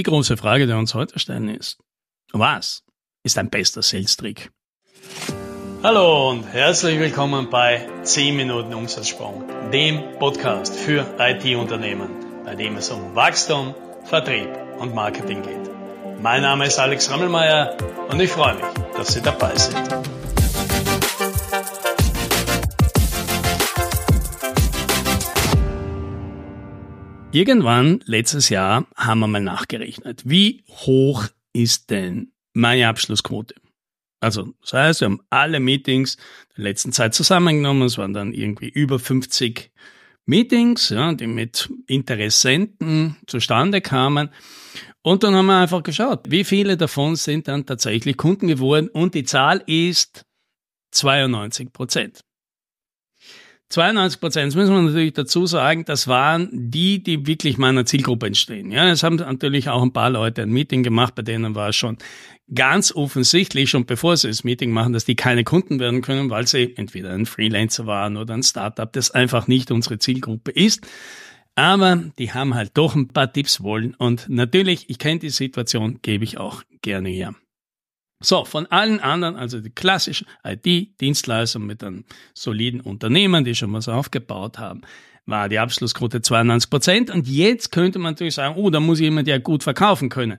Die große Frage, die uns heute stellen, ist, was ist ein bester Sales-Trick? Hallo und herzlich willkommen bei 10 Minuten Umsatzsprung, dem Podcast für IT-Unternehmen, bei dem es um Wachstum, Vertrieb und Marketing geht. Mein Name ist Alex Rammelmeier und ich freue mich, dass Sie dabei sind. Irgendwann letztes Jahr haben wir mal nachgerechnet, wie hoch ist denn meine Abschlussquote? Also, das heißt, wir haben alle Meetings der letzten Zeit zusammengenommen. Es waren dann irgendwie über 50 Meetings, ja, die mit Interessenten zustande kamen. Und dann haben wir einfach geschaut, wie viele davon sind dann tatsächlich Kunden geworden. Und die Zahl ist 92 Prozent. 92 Prozent, das müssen wir natürlich dazu sagen, das waren die, die wirklich meiner Zielgruppe entstehen. Ja, es haben natürlich auch ein paar Leute ein Meeting gemacht, bei denen war es schon ganz offensichtlich, schon bevor sie das Meeting machen, dass die keine Kunden werden können, weil sie entweder ein Freelancer waren oder ein Startup, das einfach nicht unsere Zielgruppe ist. Aber die haben halt doch ein paar Tipps wollen und natürlich, ich kenne die Situation, gebe ich auch gerne her. So, von allen anderen, also die klassischen IT-Dienstleister mit einem soliden Unternehmen, die schon was aufgebaut haben, war die Abschlussquote 92 Prozent. Und jetzt könnte man natürlich sagen, oh, da muss jemand ja gut verkaufen können.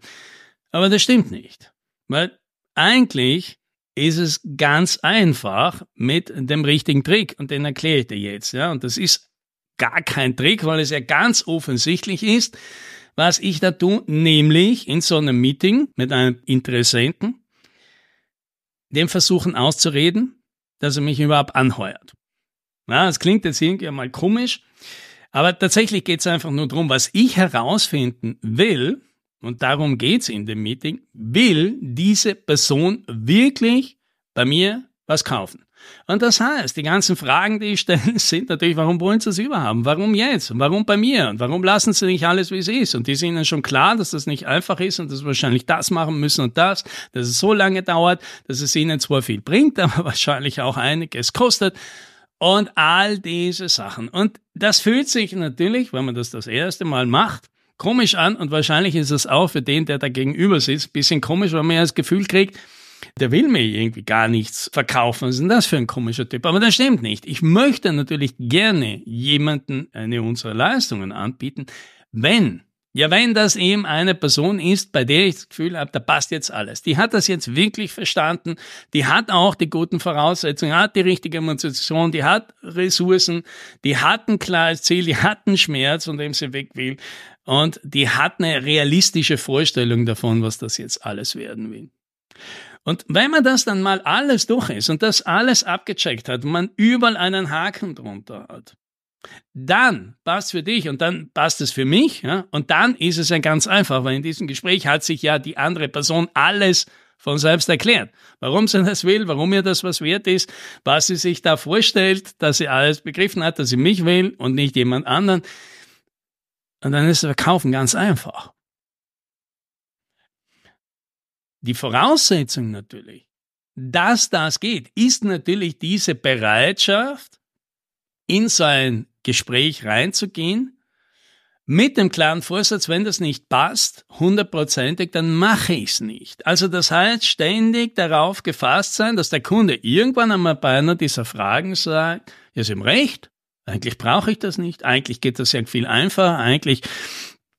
Aber das stimmt nicht. Weil eigentlich ist es ganz einfach mit dem richtigen Trick. Und den erkläre ich dir jetzt. Ja, und das ist gar kein Trick, weil es ja ganz offensichtlich ist, was ich da tue, nämlich in so einem Meeting mit einem Interessenten, dem versuchen auszureden, dass er mich überhaupt anheuert. Ja, das klingt jetzt irgendwie mal komisch, aber tatsächlich geht es einfach nur darum, was ich herausfinden will, und darum geht's in dem Meeting, will diese Person wirklich bei mir was kaufen. Und das heißt, die ganzen Fragen, die ich stelle, sind natürlich, warum wollen Sie es überhaupt? Warum jetzt? Warum bei mir? Und warum lassen Sie nicht alles, wie es ist? Und die sind Ihnen schon klar, dass das nicht einfach ist und dass Sie wahrscheinlich das machen müssen und das, dass es so lange dauert, dass es Ihnen zwar viel bringt, aber wahrscheinlich auch einiges kostet. Und all diese Sachen. Und das fühlt sich natürlich, wenn man das das erste Mal macht, komisch an und wahrscheinlich ist es auch für den, der da gegenüber sitzt, bisschen komisch, weil man ja das Gefühl kriegt, der will mir irgendwie gar nichts verkaufen. Was ist denn das für ein komischer Typ? Aber das stimmt nicht. Ich möchte natürlich gerne jemanden eine unserer Leistungen anbieten, wenn ja, wenn das eben eine Person ist, bei der ich das Gefühl habe, da passt jetzt alles. Die hat das jetzt wirklich verstanden, die hat auch die guten Voraussetzungen, hat die richtige Motivation, die hat Ressourcen, die hat ein klares Ziel, die hat einen Schmerz, von dem sie weg will und die hat eine realistische Vorstellung davon, was das jetzt alles werden will. Und wenn man das dann mal alles durch ist und das alles abgecheckt hat man überall einen Haken drunter hat, dann passt für dich und dann passt es für mich. Ja? Und dann ist es ja ganz einfach, weil in diesem Gespräch hat sich ja die andere Person alles von selbst erklärt. Warum sie das will, warum ihr das was wert ist, was sie sich da vorstellt, dass sie alles begriffen hat, dass sie mich will und nicht jemand anderen. Und dann ist das Verkaufen ganz einfach. Die Voraussetzung natürlich, dass das geht, ist natürlich diese Bereitschaft, in so ein Gespräch reinzugehen, mit dem klaren Vorsatz, wenn das nicht passt, hundertprozentig, dann mache ich es nicht. Also das heißt, ständig darauf gefasst sein, dass der Kunde irgendwann einmal bei einer dieser Fragen sagt, ja, Sie haben recht, eigentlich brauche ich das nicht, eigentlich geht das ja viel einfacher, eigentlich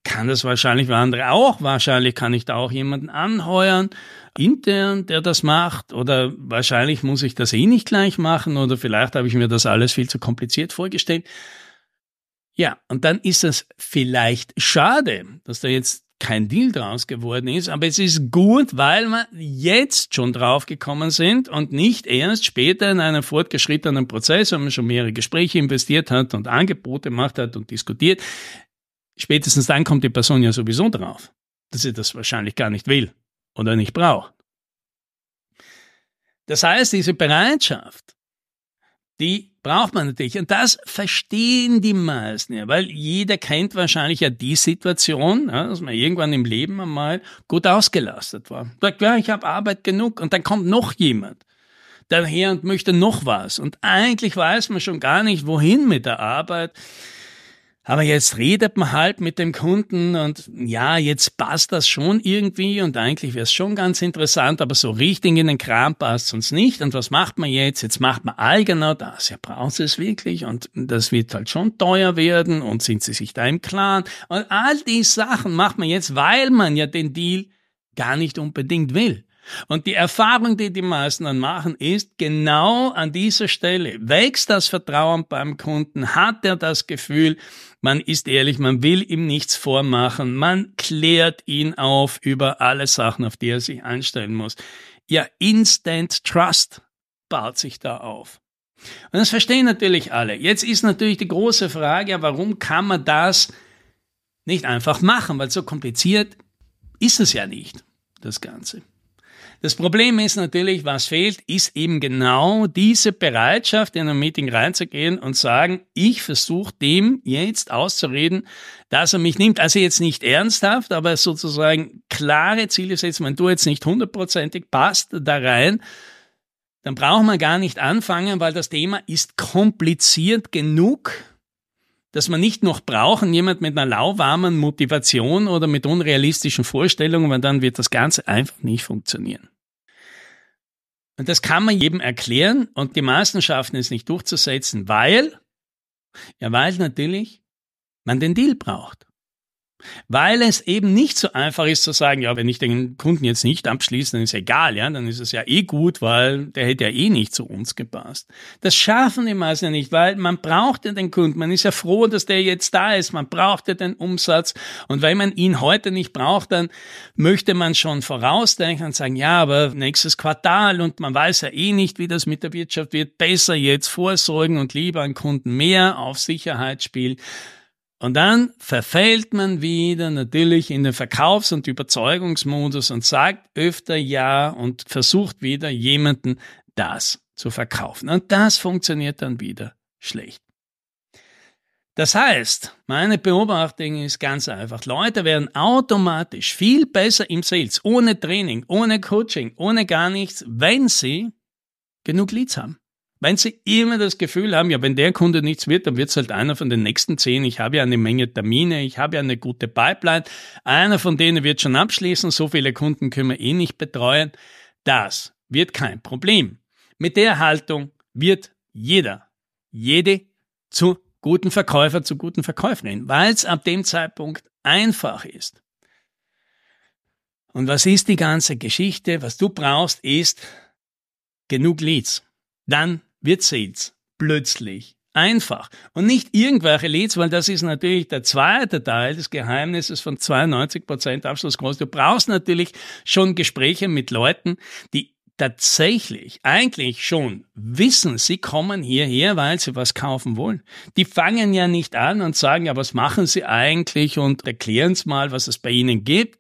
kann das wahrscheinlich für andere auch. Wahrscheinlich kann ich da auch jemanden anheuern, intern, der das macht. Oder wahrscheinlich muss ich das eh nicht gleich machen. Oder vielleicht habe ich mir das alles viel zu kompliziert vorgestellt. Ja, und dann ist es vielleicht schade, dass da jetzt kein Deal draus geworden ist, aber es ist gut, weil wir jetzt schon draufgekommen sind und nicht erst später in einem fortgeschrittenen Prozess, wenn man schon mehrere Gespräche investiert hat und Angebote gemacht hat und diskutiert, spätestens dann kommt die Person ja sowieso drauf, dass sie das wahrscheinlich gar nicht will oder nicht braucht. Das heißt, diese Bereitschaft, die braucht man natürlich. Und das verstehen die meisten ja, weil jeder kennt wahrscheinlich ja die Situation, ja, dass man irgendwann im Leben einmal gut ausgelastet war. Sagt, ja, ich habe Arbeit genug und dann kommt noch jemand daher und möchte noch was. Und eigentlich weiß man schon gar nicht, wohin mit der Arbeit. Aber jetzt redet man halt mit dem Kunden und ja, jetzt passt das schon irgendwie und eigentlich wäre es schon ganz interessant, aber so richtig in den Kram passt uns nicht. Und was macht man jetzt? Jetzt macht man all genau das. Ja, braucht es wirklich und das wird halt schon teuer werden und sind Sie sich da im Klaren? Und all die Sachen macht man jetzt, weil man ja den Deal gar nicht unbedingt will. Und die Erfahrung, die die meisten dann machen, ist, genau an dieser Stelle wächst das Vertrauen beim Kunden, hat er das Gefühl, man ist ehrlich, man will ihm nichts vormachen, man klärt ihn auf über alle Sachen, auf die er sich einstellen muss. Ja, Instant Trust baut sich da auf. Und das verstehen natürlich alle. Jetzt ist natürlich die große Frage, warum kann man das nicht einfach machen? Weil so kompliziert ist es ja nicht, das Ganze. Das Problem ist natürlich, was fehlt, ist eben genau diese Bereitschaft, in ein Meeting reinzugehen und sagen, ich versuche dem jetzt auszureden, dass er mich nimmt. Also jetzt nicht ernsthaft, aber sozusagen klare Ziele setzen. Wenn du jetzt nicht hundertprozentig passt da rein, dann braucht man gar nicht anfangen, weil das Thema ist kompliziert genug, dass man nicht noch brauchen, jemand mit einer lauwarmen Motivation oder mit unrealistischen Vorstellungen, weil dann wird das Ganze einfach nicht funktionieren. Und das kann man jedem erklären und die meisten schaffen es nicht durchzusetzen, weil, ja, weil natürlich man den Deal braucht. Weil es eben nicht so einfach ist zu sagen, ja, wenn ich den Kunden jetzt nicht abschließe, dann ist egal, ja, dann ist es ja eh gut, weil der hätte ja eh nicht zu uns gepasst. Das schaffen die meisten ja nicht, weil man braucht ja den Kunden, man ist ja froh, dass der jetzt da ist, man braucht ja den Umsatz und wenn man ihn heute nicht braucht, dann möchte man schon vorausdenken und sagen, ja, aber nächstes Quartal und man weiß ja eh nicht, wie das mit der Wirtschaft wird, besser jetzt vorsorgen und lieber einen Kunden mehr auf Sicherheit spielen. Und dann verfällt man wieder natürlich in den Verkaufs- und Überzeugungsmodus und sagt öfter Ja und versucht wieder jemanden das zu verkaufen. Und das funktioniert dann wieder schlecht. Das heißt, meine Beobachtung ist ganz einfach. Leute werden automatisch viel besser im Sales, ohne Training, ohne Coaching, ohne gar nichts, wenn sie genug Leads haben. Wenn Sie immer das Gefühl haben, ja, wenn der Kunde nichts wird, dann wird es halt einer von den nächsten zehn. Ich habe ja eine Menge Termine, ich habe ja eine gute Pipeline. Einer von denen wird schon abschließen, so viele Kunden können wir eh nicht betreuen. Das wird kein Problem. Mit der Haltung wird jeder, jede zu guten Verkäufer, zu guten Verkäuferin, weil es ab dem Zeitpunkt einfach ist. Und was ist die ganze Geschichte? Was du brauchst, ist genug Leads. Dann wird Sales plötzlich einfach. Und nicht irgendwelche Leads, weil das ist natürlich der zweite Teil des Geheimnisses von 92% Abschlussquote. Du brauchst natürlich schon Gespräche mit Leuten, die tatsächlich eigentlich schon wissen, sie kommen hierher, weil sie was kaufen wollen. Die fangen ja nicht an und sagen, ja, was machen sie eigentlich und erklären es mal, was es bei ihnen gibt,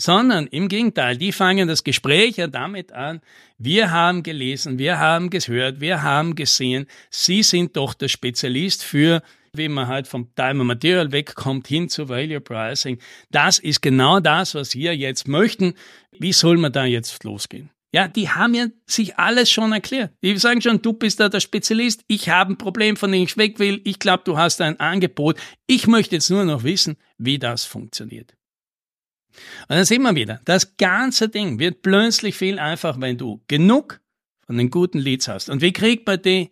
sondern im Gegenteil, die fangen das Gespräch ja damit an, wir haben gelesen, wir haben gehört, wir haben gesehen, Sie sind doch der Spezialist für wie man halt vom Time Material wegkommt hin zu Value Pricing. Das ist genau das, was wir jetzt möchten. Wie soll man da jetzt losgehen? Ja, die haben ja sich alles schon erklärt. Die sagen schon, du bist da der Spezialist, ich habe ein Problem, von dem ich weg will, ich glaube, du hast ein Angebot. Ich möchte jetzt nur noch wissen, wie das funktioniert. Und dann sehen wir wieder, das ganze Ding wird plötzlich viel einfacher, wenn du genug von den guten Leads hast. Und wie kriegt man die?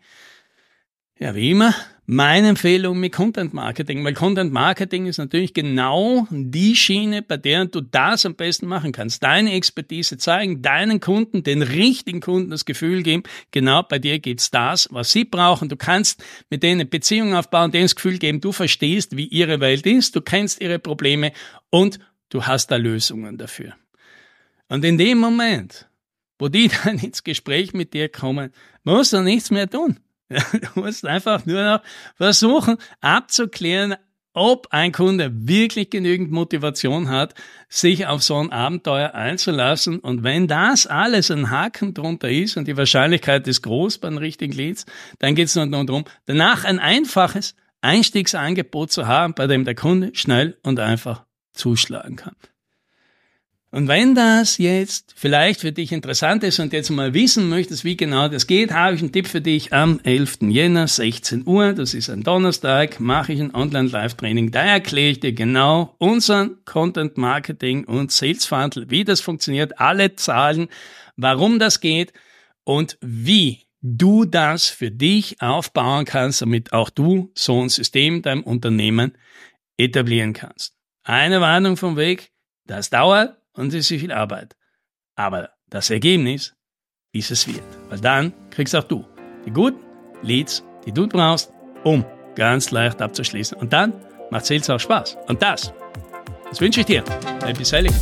Ja, wie immer, meine Empfehlung mit Content Marketing, weil Content Marketing ist natürlich genau die Schiene, bei der du das am besten machen kannst. Deine Expertise zeigen, deinen Kunden, den richtigen Kunden das Gefühl geben, genau bei dir gibt's das, was sie brauchen. Du kannst mit denen Beziehungen aufbauen, denen das Gefühl geben, du verstehst, wie ihre Welt ist, du kennst ihre Probleme und Du hast da Lösungen dafür. Und in dem Moment, wo die dann ins Gespräch mit dir kommen, musst du nichts mehr tun. Du musst einfach nur noch versuchen abzuklären, ob ein Kunde wirklich genügend Motivation hat, sich auf so ein Abenteuer einzulassen. Und wenn das alles ein Haken drunter ist und die Wahrscheinlichkeit ist groß bei den richtigen Leads, dann geht es nur darum, danach ein einfaches Einstiegsangebot zu haben, bei dem der Kunde schnell und einfach zuschlagen kann. Und wenn das jetzt vielleicht für dich interessant ist und jetzt mal wissen möchtest, wie genau das geht, habe ich einen Tipp für dich. Am 11. Jänner, 16 Uhr, das ist ein Donnerstag, mache ich ein Online-Live-Training. Da erkläre ich dir genau unseren Content Marketing und Sales Funnel, wie das funktioniert, alle Zahlen, warum das geht und wie du das für dich aufbauen kannst, damit auch du so ein System deinem Unternehmen etablieren kannst. Eine Warnung vom Weg, das dauert und es ist viel Arbeit. Aber das Ergebnis ist es wert. Weil dann kriegst auch du die guten Leads, die du brauchst, um ganz leicht abzuschließen. Und dann macht Sales auch Spaß. Und das, das wünsche ich dir. Bleib selig.